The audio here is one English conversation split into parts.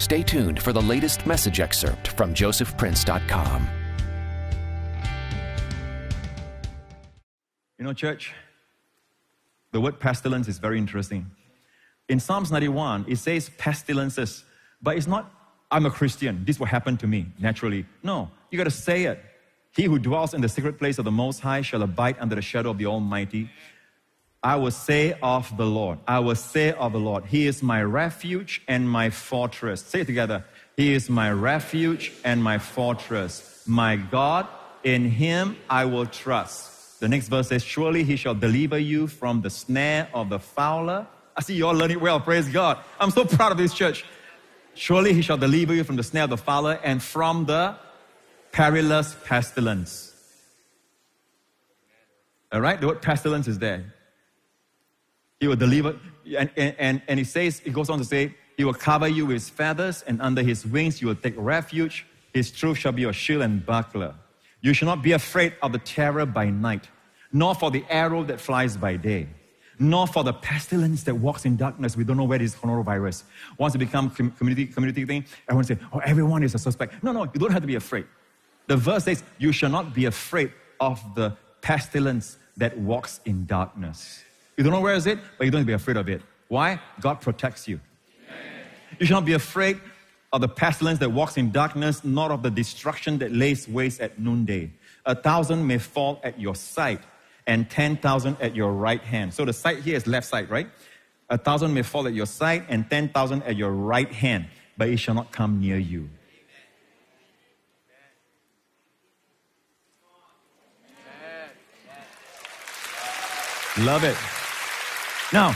Stay tuned for the latest message excerpt from josephprince.com. You know, church, the word pestilence is very interesting. In Psalms 91, it says pestilences, but it's not, I'm a Christian, this will happen to me naturally. No, you got to say it. He who dwells in the secret place of the Most High shall abide under the shadow of the Almighty. I will say of the Lord, I will say of the Lord, He is my refuge and my fortress. Say it together. He is my refuge and my fortress. My God, in Him I will trust. The next verse says, Surely He shall deliver you from the snare of the fowler. I see you all learning well, praise God. I'm so proud of this church. Surely He shall deliver you from the snare of the fowler and from the perilous pestilence. All right, the word pestilence is there. He will deliver, and, and, and he says, he goes on to say, He will cover you with feathers, and under his wings you will take refuge. His truth shall be your shield and buckler. You shall not be afraid of the terror by night, nor for the arrow that flies by day, nor for the pestilence that walks in darkness. We don't know where this coronavirus. Once it becomes community, community thing, everyone say, oh, everyone is a suspect. No, no, you don't have to be afraid. The verse says, you shall not be afraid of the pestilence that walks in darkness. You don't know where is it, but you don't be afraid of it. Why? God protects you. Amen. You should not be afraid of the pestilence that walks in darkness, nor of the destruction that lays waste at noonday. A thousand may fall at your side, and ten thousand at your right hand. So the side here is left side, right? A thousand may fall at your side, and ten thousand at your right hand, but it shall not come near you. Love it. Now,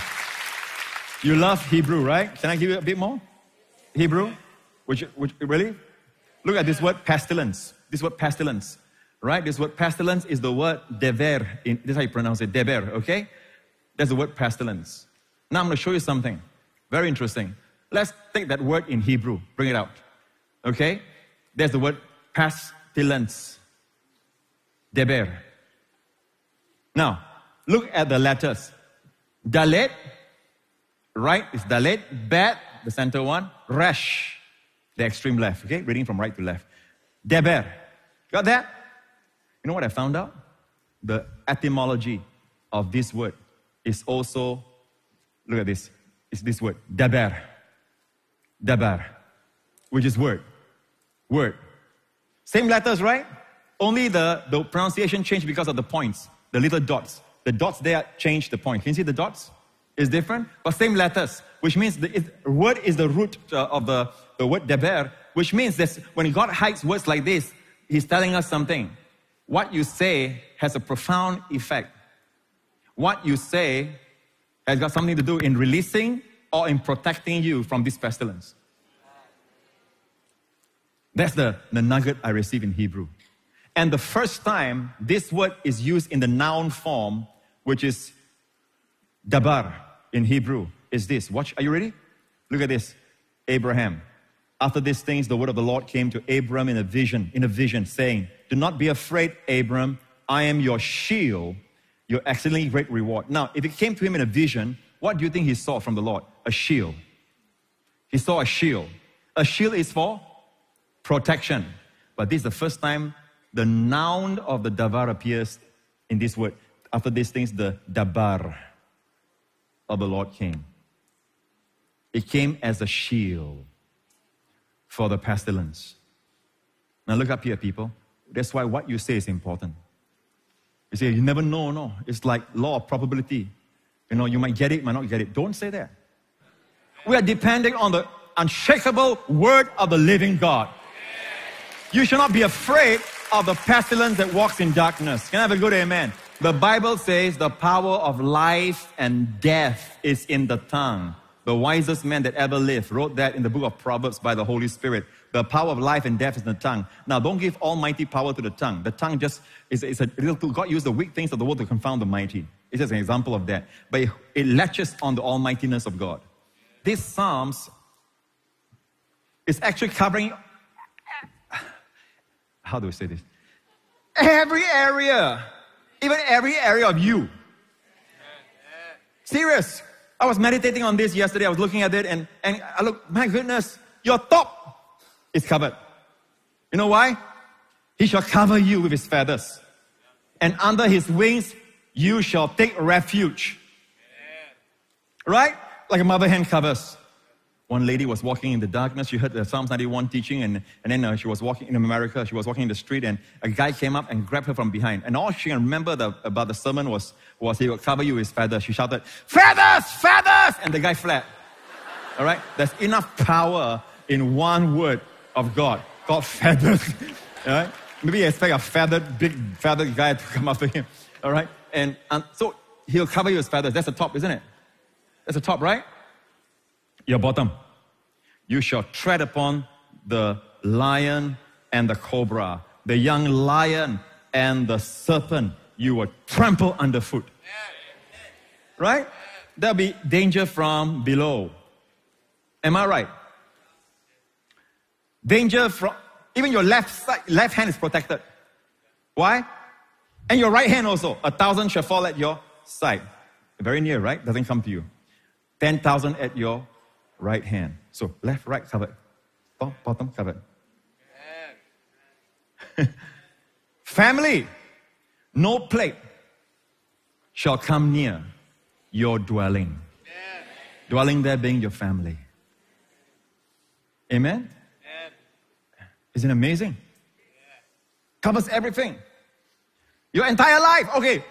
you love Hebrew, right? Can I give you a bit more? Hebrew? Would you, would you, really? Look at this word pestilence. This word pestilence, right? This word pestilence is the word dever. In, this is how you pronounce it, dever, okay? That's the word pestilence. Now I'm going to show you something very interesting. Let's take that word in Hebrew, bring it out, okay? There's the word pestilence, deber. Now, look at the letters. Dalet, right is Dalet, Bet, the center one, Resh, the extreme left, okay? Reading from right to left. Deber. Got that? You know what I found out? The etymology of this word is also, look at this, it's this word, Deber. Deber, which is word. Word. Same letters, right? Only the, the pronunciation changed because of the points, the little dots. The dots there change the point. Can you see the dots? It's different, but same letters, which means the word is the root uh, of the, the word deber, which means that when God hides words like this, He's telling us something. What you say has a profound effect. What you say has got something to do in releasing or in protecting you from this pestilence. That's the, the nugget I receive in Hebrew. And the first time this word is used in the noun form which is dabar in Hebrew, is this. Watch, are you ready? Look at this. Abraham. After these things, the word of the Lord came to Abram in a vision, in a vision, saying, Do not be afraid, Abram. I am your shield, your exceedingly great reward. Now, if it came to him in a vision, what do you think he saw from the Lord? A shield. He saw a shield. A shield is for protection. But this is the first time the noun of the davar appears in this word after these things, the dabar of the Lord came. It came as a shield for the pestilence. Now look up here, people. That's why what you say is important. You say, you never know, no. It's like law of probability. You know, you might get it, might not get it. Don't say that. We are depending on the unshakable word of the living God. You should not be afraid of the pestilence that walks in darkness. Can I have a good amen? The Bible says the power of life and death is in the tongue. The wisest man that ever lived wrote that in the book of Proverbs by the Holy Spirit. The power of life and death is in the tongue. Now, don't give almighty power to the tongue. The tongue just is, is a little, God used the weak things of the world to confound the mighty. It's just an example of that. But it, it latches on the almightiness of God. This Psalms is actually covering, how do we say this? Every area even every area of you. Serious. I was meditating on this yesterday. I was looking at it and, and I look, my goodness, Your top is covered. You know why? He shall cover you with his feathers. And under his wings you shall take refuge. Right? Like a mother hen covers. One lady was walking in the darkness. She heard the Psalms 91 teaching, and, and then uh, she was walking in America. She was walking in the street, and a guy came up and grabbed her from behind. And all she can remember the, about the sermon was, was he would cover you with feathers. She shouted, Feathers! Feathers! And the guy fled. All right? There's enough power in one word of God called feathers. All right? Maybe you expect a feathered, big feathered guy to come after him. All right? And, and so he'll cover you with feathers. That's the top, isn't it? That's the top, right? Your bottom. You shall tread upon the lion and the cobra, the young lion and the serpent. You will trample underfoot. Right? There'll be danger from below. Am I right? Danger from even your left side, left hand is protected. Why? And your right hand also. A thousand shall fall at your side. Very near, right? Doesn't come to you. Ten thousand at your right hand. So left, right covered. Top, bottom covered. Family, no plague shall come near your dwelling. Dwelling there being your family. Amen? Isn't it amazing? Covers everything. Your entire life. Okay.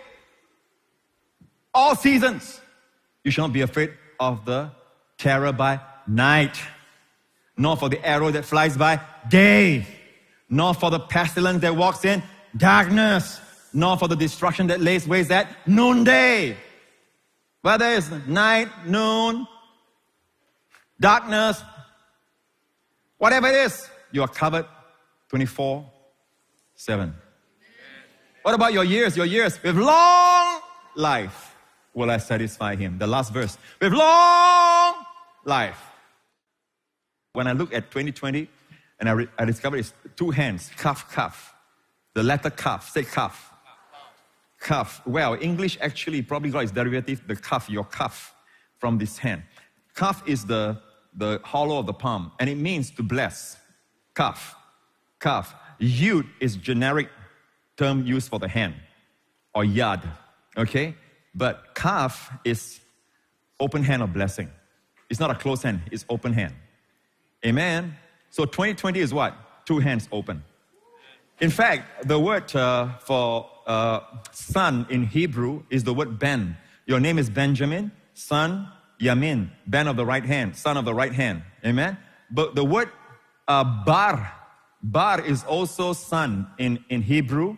All seasons. You shall not be afraid of the terror by night, nor for the arrow that flies by day, nor for the pestilence that walks in darkness, nor for the destruction that lays waste at noonday. Whether it's night, noon, darkness, whatever it is, you are covered 24 7. What about your years? Your years with long life will I satisfy him. The last verse. With long life. When I look at 2020 and I, re- I discover it's two hands, cuff, cuff. The letter cuff, say cuff. Cuff. Well, English actually probably got its derivative, the cuff, your cuff, from this hand. Cuff is the, the hollow of the palm, and it means to bless. Cuff. Cuff. Yud is generic term used for the hand, or yad. Okay? But cuff is open hand of blessing. It's not a closed hand, it's open hand. Amen. So 2020 is what? Two hands open. In fact, the word uh, for uh, son in Hebrew is the word Ben. Your name is Benjamin, son Yamin, Ben of the right hand, son of the right hand. Amen. But the word uh, Bar, Bar is also son in, in Hebrew,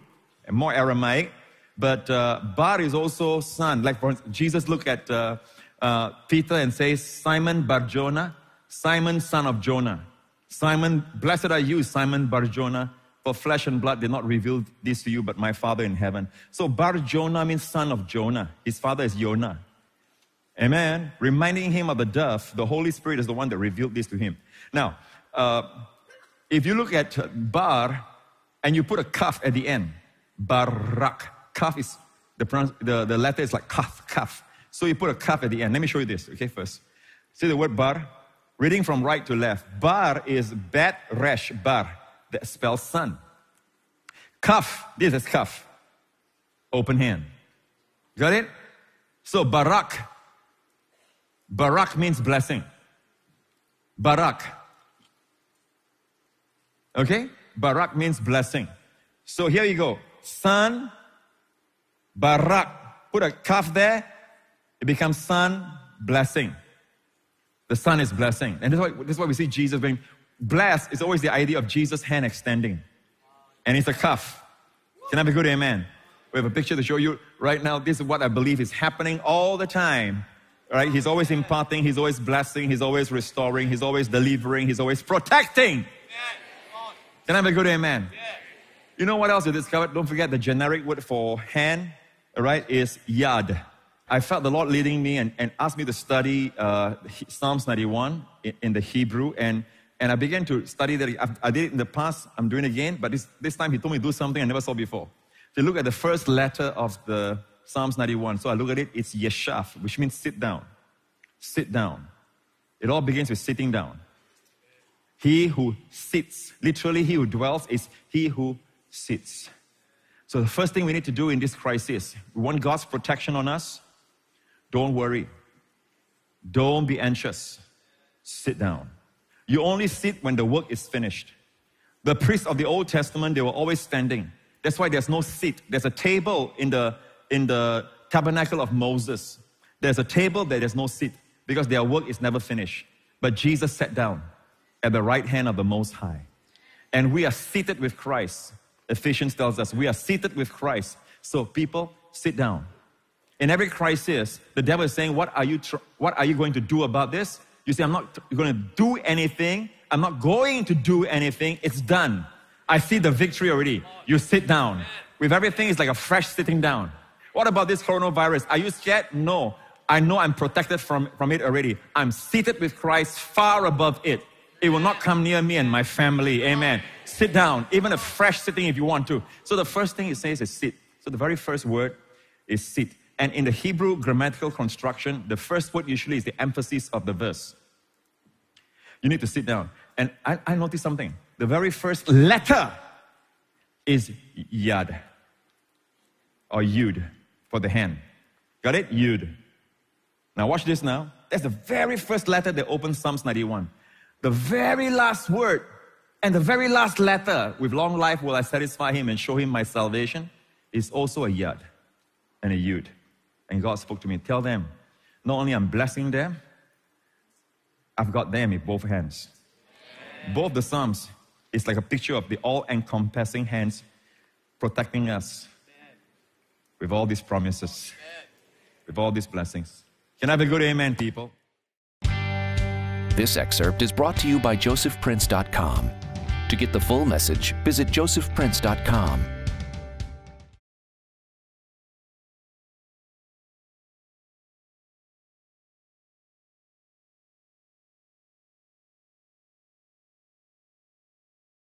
more Aramaic. But uh, Bar is also son. Like for Jesus look at uh, Peter and says, Simon Bar Jonah, Simon son of Jonah. Simon, blessed are you, Simon Bar Jonah, for flesh and blood did not reveal this to you, but my Father in heaven. So Bar Jonah means son of Jonah. His father is Jonah. Amen. Reminding him of the dove, the Holy Spirit is the one that revealed this to him. Now, uh, if you look at bar and you put a kaf at the end, barak, kaf is the, the, the letter is like kaf, kaf. So you put a kaf at the end. Let me show you this, okay, first. See the word bar? Reading from right to left. Bar is bet resh bar, that spells son. Kaf, this is kaf, open hand. Got it? So barak, barak means blessing. Barak, Okay? Barak means blessing. So here you go. Son, Barak. Put a kaf there. It becomes son, blessing. The son is blessing. And this is, why, this is why we see Jesus being blessed. It's always the idea of Jesus' hand extending. And it's a cuff. Can I have a good amen? We have a picture to show you right now. This is what I believe is happening all the time. Right? He's always imparting, he's always blessing, he's always restoring, he's always delivering, he's always protecting. Can I have a good amen? Yeah. You know what else you discovered? Don't forget the generic word for hand, all right, is yad. I felt the Lord leading me and, and asked me to study uh, Psalms 91 in, in, the Hebrew, and, and I began to study that. I, I, did it in the past, I'm doing it again, but this, this time He told me to do something I never saw before. So look at the first letter of the Psalms 91. So I look at it, it's Yeshaf, which means sit down. Sit down. It all begins with sitting down. He who sits, literally, he who dwells is he who sits. So, the first thing we need to do in this crisis, we want God's protection on us. Don't worry. Don't be anxious. Sit down. You only sit when the work is finished. The priests of the Old Testament, they were always standing. That's why there's no seat. There's a table in the, in the tabernacle of Moses. There's a table there's no seat because their work is never finished. But Jesus sat down at the right hand of the Most High. And we are seated with Christ. Ephesians tells us we are seated with Christ. So, people, sit down. In every crisis, the devil is saying, What are you, tr- what are you going to do about this? You say, I'm not going to do anything. I'm not going to do anything. It's done. I see the victory already. You sit down. With everything, it's like a fresh sitting down. What about this coronavirus? Are you scared? No. I know I'm protected from, from it already. I'm seated with Christ far above it. It will not come near me and my family. Amen. Sit down, even a fresh sitting if you want to. So the first thing it says is sit. So the very first word is sit. And in the Hebrew grammatical construction, the first word usually is the emphasis of the verse. You need to sit down. And I, I noticed something. The very first letter is yad or yud for the hand. Got it? Yud. Now watch this now. That's the very first letter that opens Psalms 91. The very last word and the very last letter, with long life will I satisfy him and show him my salvation, is also a yad and a yud. And God spoke to me, tell them, not only I'm blessing them, I've got them in both hands. Both the Psalms is like a picture of the all encompassing hands protecting us with all these promises, with all these blessings. Can I have a good amen, people? This excerpt is brought to you by josephprince.com. To get the full message, visit josephprince.com.